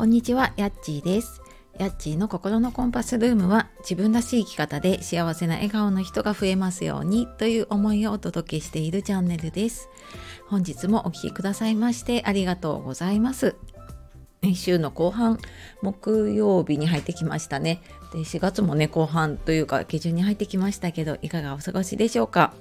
こんにちは、やっちーです。やっちーの心のコンパスルームは自分らしい生き方で幸せな笑顔の人が増えますようにという思いをお届けしているチャンネルです。本日もお聴きくださいましてありがとうございます。週の後半木曜日に入ってきましたねで4月もね後半というか下旬に入ってきましたけどいかがお過ごしでしょうか？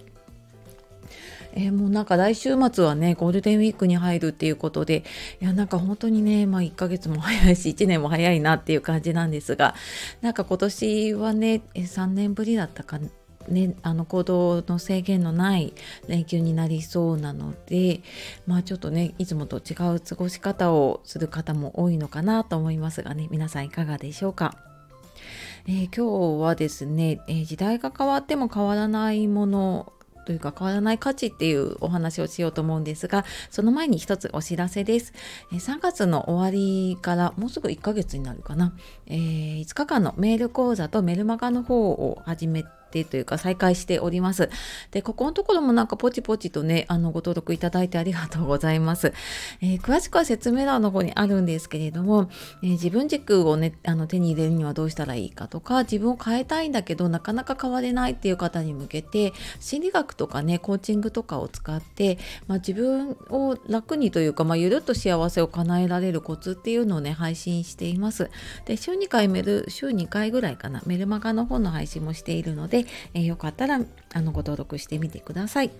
えーもうなんか来週末はねゴールデンウィークに入るっていうことでいやなんか本当にねまあ1ヶ月も早いし 1年も早いなっていう感じなんですがなんか今年はねえ3年ぶりだったかね、あの行動の制限のない連休になりそうなのでまあちょっとねいつもと違う過ごし方をする方も多いのかなと思いますがね皆さんいかがでしょうか。えー今日はですね、えー時代が変わっても変わらないものというか変わらない価値っていうお話をしようと思うんですがその前に一つお知らせです、え3月の終わりからもうすぐ1ヶ月になるかな、えー5日間のメール講座とメルマガの方を始めてというか再開しております。で、ここのところもなんかポチポチとね、あのご登録いただいてありがとうございます。えー詳しくは説明欄の方にあるんですけれども、えー自分軸をね、あの手に入れるにはどうしたらいいかとか、自分を変えたいんだけどなかなか変われないっていう方に向けて、心理学とかね、コーチングとかを使って、まあ、自分を楽にというか、まあ、ゆるっと幸せを叶えられるコツっていうのをね、配信しています。で、週2回メル、週2回ぐらいかな、メルマガの方の配信もしているので、えーよかったらあのご登録してみてください。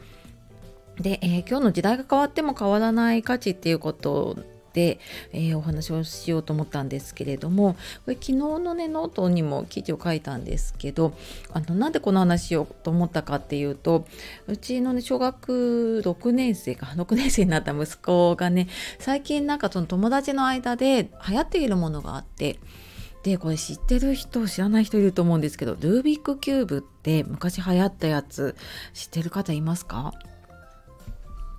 で、えー今日の時代が変わっても変わらない価値っていうことで、えーお話をしようと思ったんですけれどもこれ昨日のねノートにも記事を書いたんですけどあのなんでこの話しようと思ったかっていうとうちのね小学6年生か6年生になった息子がね最近なんかその友達の間で流行っているものがあってでこれ知ってる人知らない人いると思うんですけどルービックキューブって昔流行ったやつ知ってる方いますか？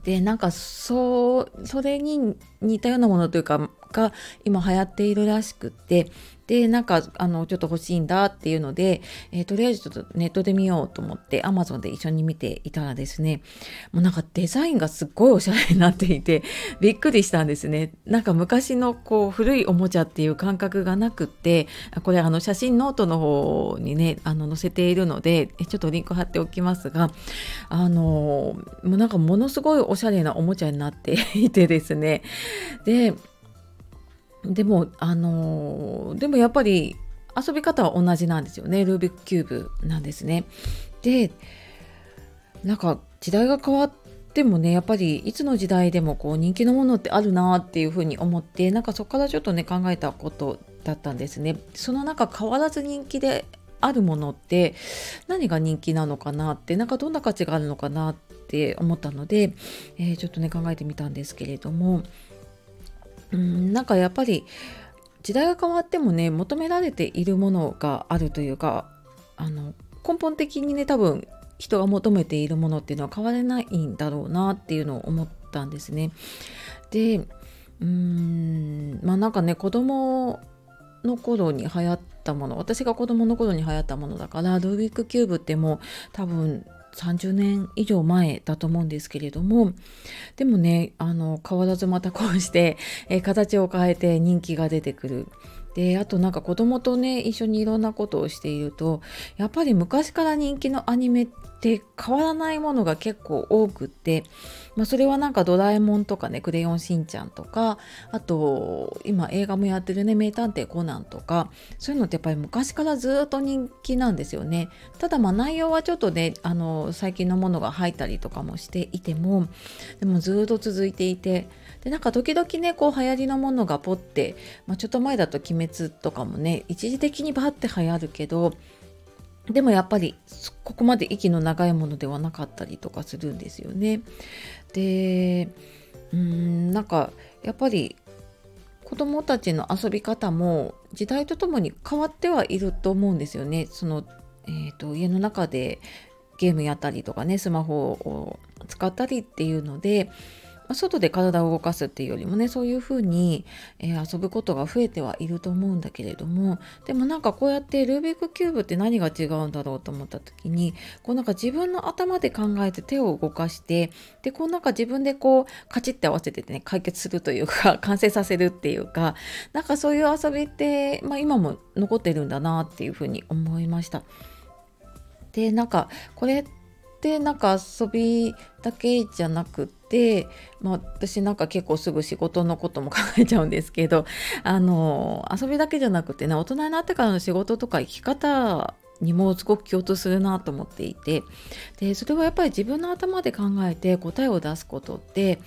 でなんかそうそれに似たようなものというかが今流行っているらしくってでなんかあのちょっと欲しいんだっていうので、えーとりあえずちょっとネットで見ようと思って Amazon で一緒に見ていたらですねもうなんかデザインがすっごいおしゃれになっていて びっくりしたんですね。なんか昔のこう古いおもちゃっていう感覚がなくってこれあの写真ノートの方にねあの載せているのでちょっとリンク貼っておきますがあのもうなんかものすごいおしゃれなおもちゃになっていてですね。ででもあのでもやっぱり遊び方は同じなんですよねルービックキューブなんですね。でなんか時代が変わってもねやっぱりいつの時代でもこう人気のものってあるなっていうふうに思ってなんかそこからちょっとね考えたことだったんですね。その中変わらず人気であるものって何が人気なのかなってなんかどんな価値があるのかなって思ったので、えーちょっとね考えてみたんですけれどもうんなんかやっぱり時代が変わってもね求められているものがあるというかあの根本的にね多分人が求めているものっていうのは変われないんだろうなっていうのを思ったんですね。でうーんまあなんかね子供の頃に流行ったもの私が子供の頃に流行ったものだからルービックキューブってもう多分30年以上前だと思うんですけれどもでもねあの変わらずまたこうして、えー形を変えて人気が出てくる。であとなんか子供とね一緒にいろんなことをしているとやっぱり昔から人気のアニメって変わらないものが結構多くって、まあ、それはなんかドラえもんとかねクレヨンしんちゃんとかあと今映画もやってるね名探偵コナンとかそういうのってやっぱり昔からずっと人気なんですよねただまあ内容はちょっとねあの最近のものが入ったりとかもしていてもでもずっと続いていてでなんか時々ねこう流行りのものがポッて、まあ、ちょっと前だと「鬼滅」とかもね一時的にバーって流行るけどでもやっぱりここまで息の長いものではなかったりとかするんですよね。でうんなんかやっぱり子どもたちの遊び方も時代とともに変わってはいると思うんですよね。そのえー、と家の中でゲームやったりとかねスマホを使ったりっていうので外で体を動かすっていうよりもねそういう風に、えー、遊ぶことが増えてはいると思うんだけれどもでもなんかこうやってルービックキューブって何が違うんだろうと思った時にこうなんか自分の頭で考えて手を動かしてでこうなんか自分でこうカチッて合わせてね解決するというか 完成させるっていうかなんかそういう遊びって、まあ、今も残ってるんだなっていうふうに思いました。でなんかこれってなんか遊びだけじゃなくて、でまあ、私なんか結構すぐ仕事のことも 考えちゃうんですけどあの遊びだけじゃなくてね大人になってからの仕事とか生き方にもすごく共通するなと思っていてでそれはやっぱり自分の頭で考えて答えを出すことって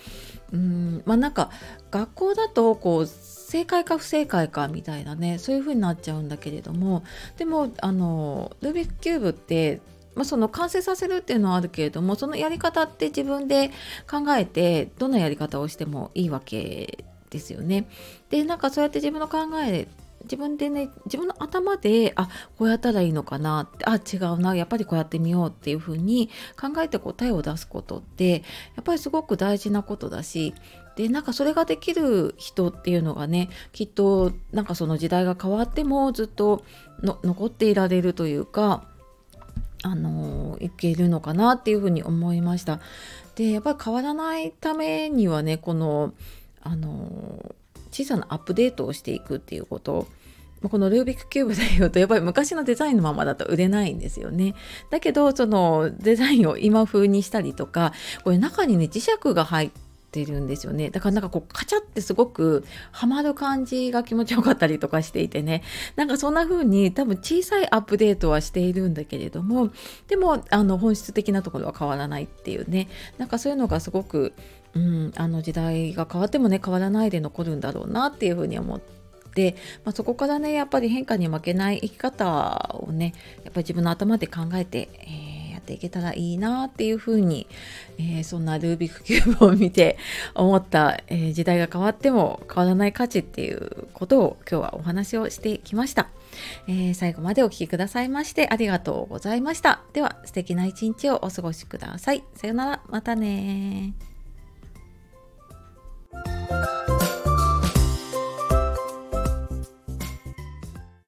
うんまあなんか学校だとこう正解か不正解かみたいなねそういう風になっちゃうんだけれどもでもあのルービックキューブってまあ、その完成させるっていうのはあるけれどもそのやり方って自分で考えてどんなやり方をしてもいいわけですよね。でなんかそうやって自分の考え自分でね自分の頭であこうやったらいいのかなってあ違うなやっぱりこうやってみようっていうふうに考えて答えを出すことってやっぱりすごく大事なことだしでなんかそれができる人っていうのがねきっとなんかその時代が変わってもずっと残っていられるというかあのいけるのかなっていうふうに思いました。でやっぱり変わらないためにはねこのあの小さなアップデートをしていくっていうことこのルービックキューブで言うとやっぱり昔のデザインのままだと売れないんですよね。だけどそのデザインを今風にしたりとかこれ中にね磁石が入ってるんですよね。だからなんかこうカチャってすごくハマる感じが気持ちよかったりとかしていてね。なんかそんな風に多分小さいアップデートはしているんだけれどもでもあの本質的なところは変わらないっていうね。なんかそういうのがすごくうん、あの時代が変わってもね変わらないで残るんだろうなっていうふうに思って、まあ、そこからねやっぱり変化に負けない生き方をねやっぱり自分の頭で考えて、えー、っていけたらいいなっていうふうに、えー、そんなルービックキューブを見て思った、えー、時代が変わっても変わらない価値っていうことを今日はお話をしてきました、えー、最後までお聴きくださいましてありがとうございました。では素敵な一日をお過ごしください。さよなら。またね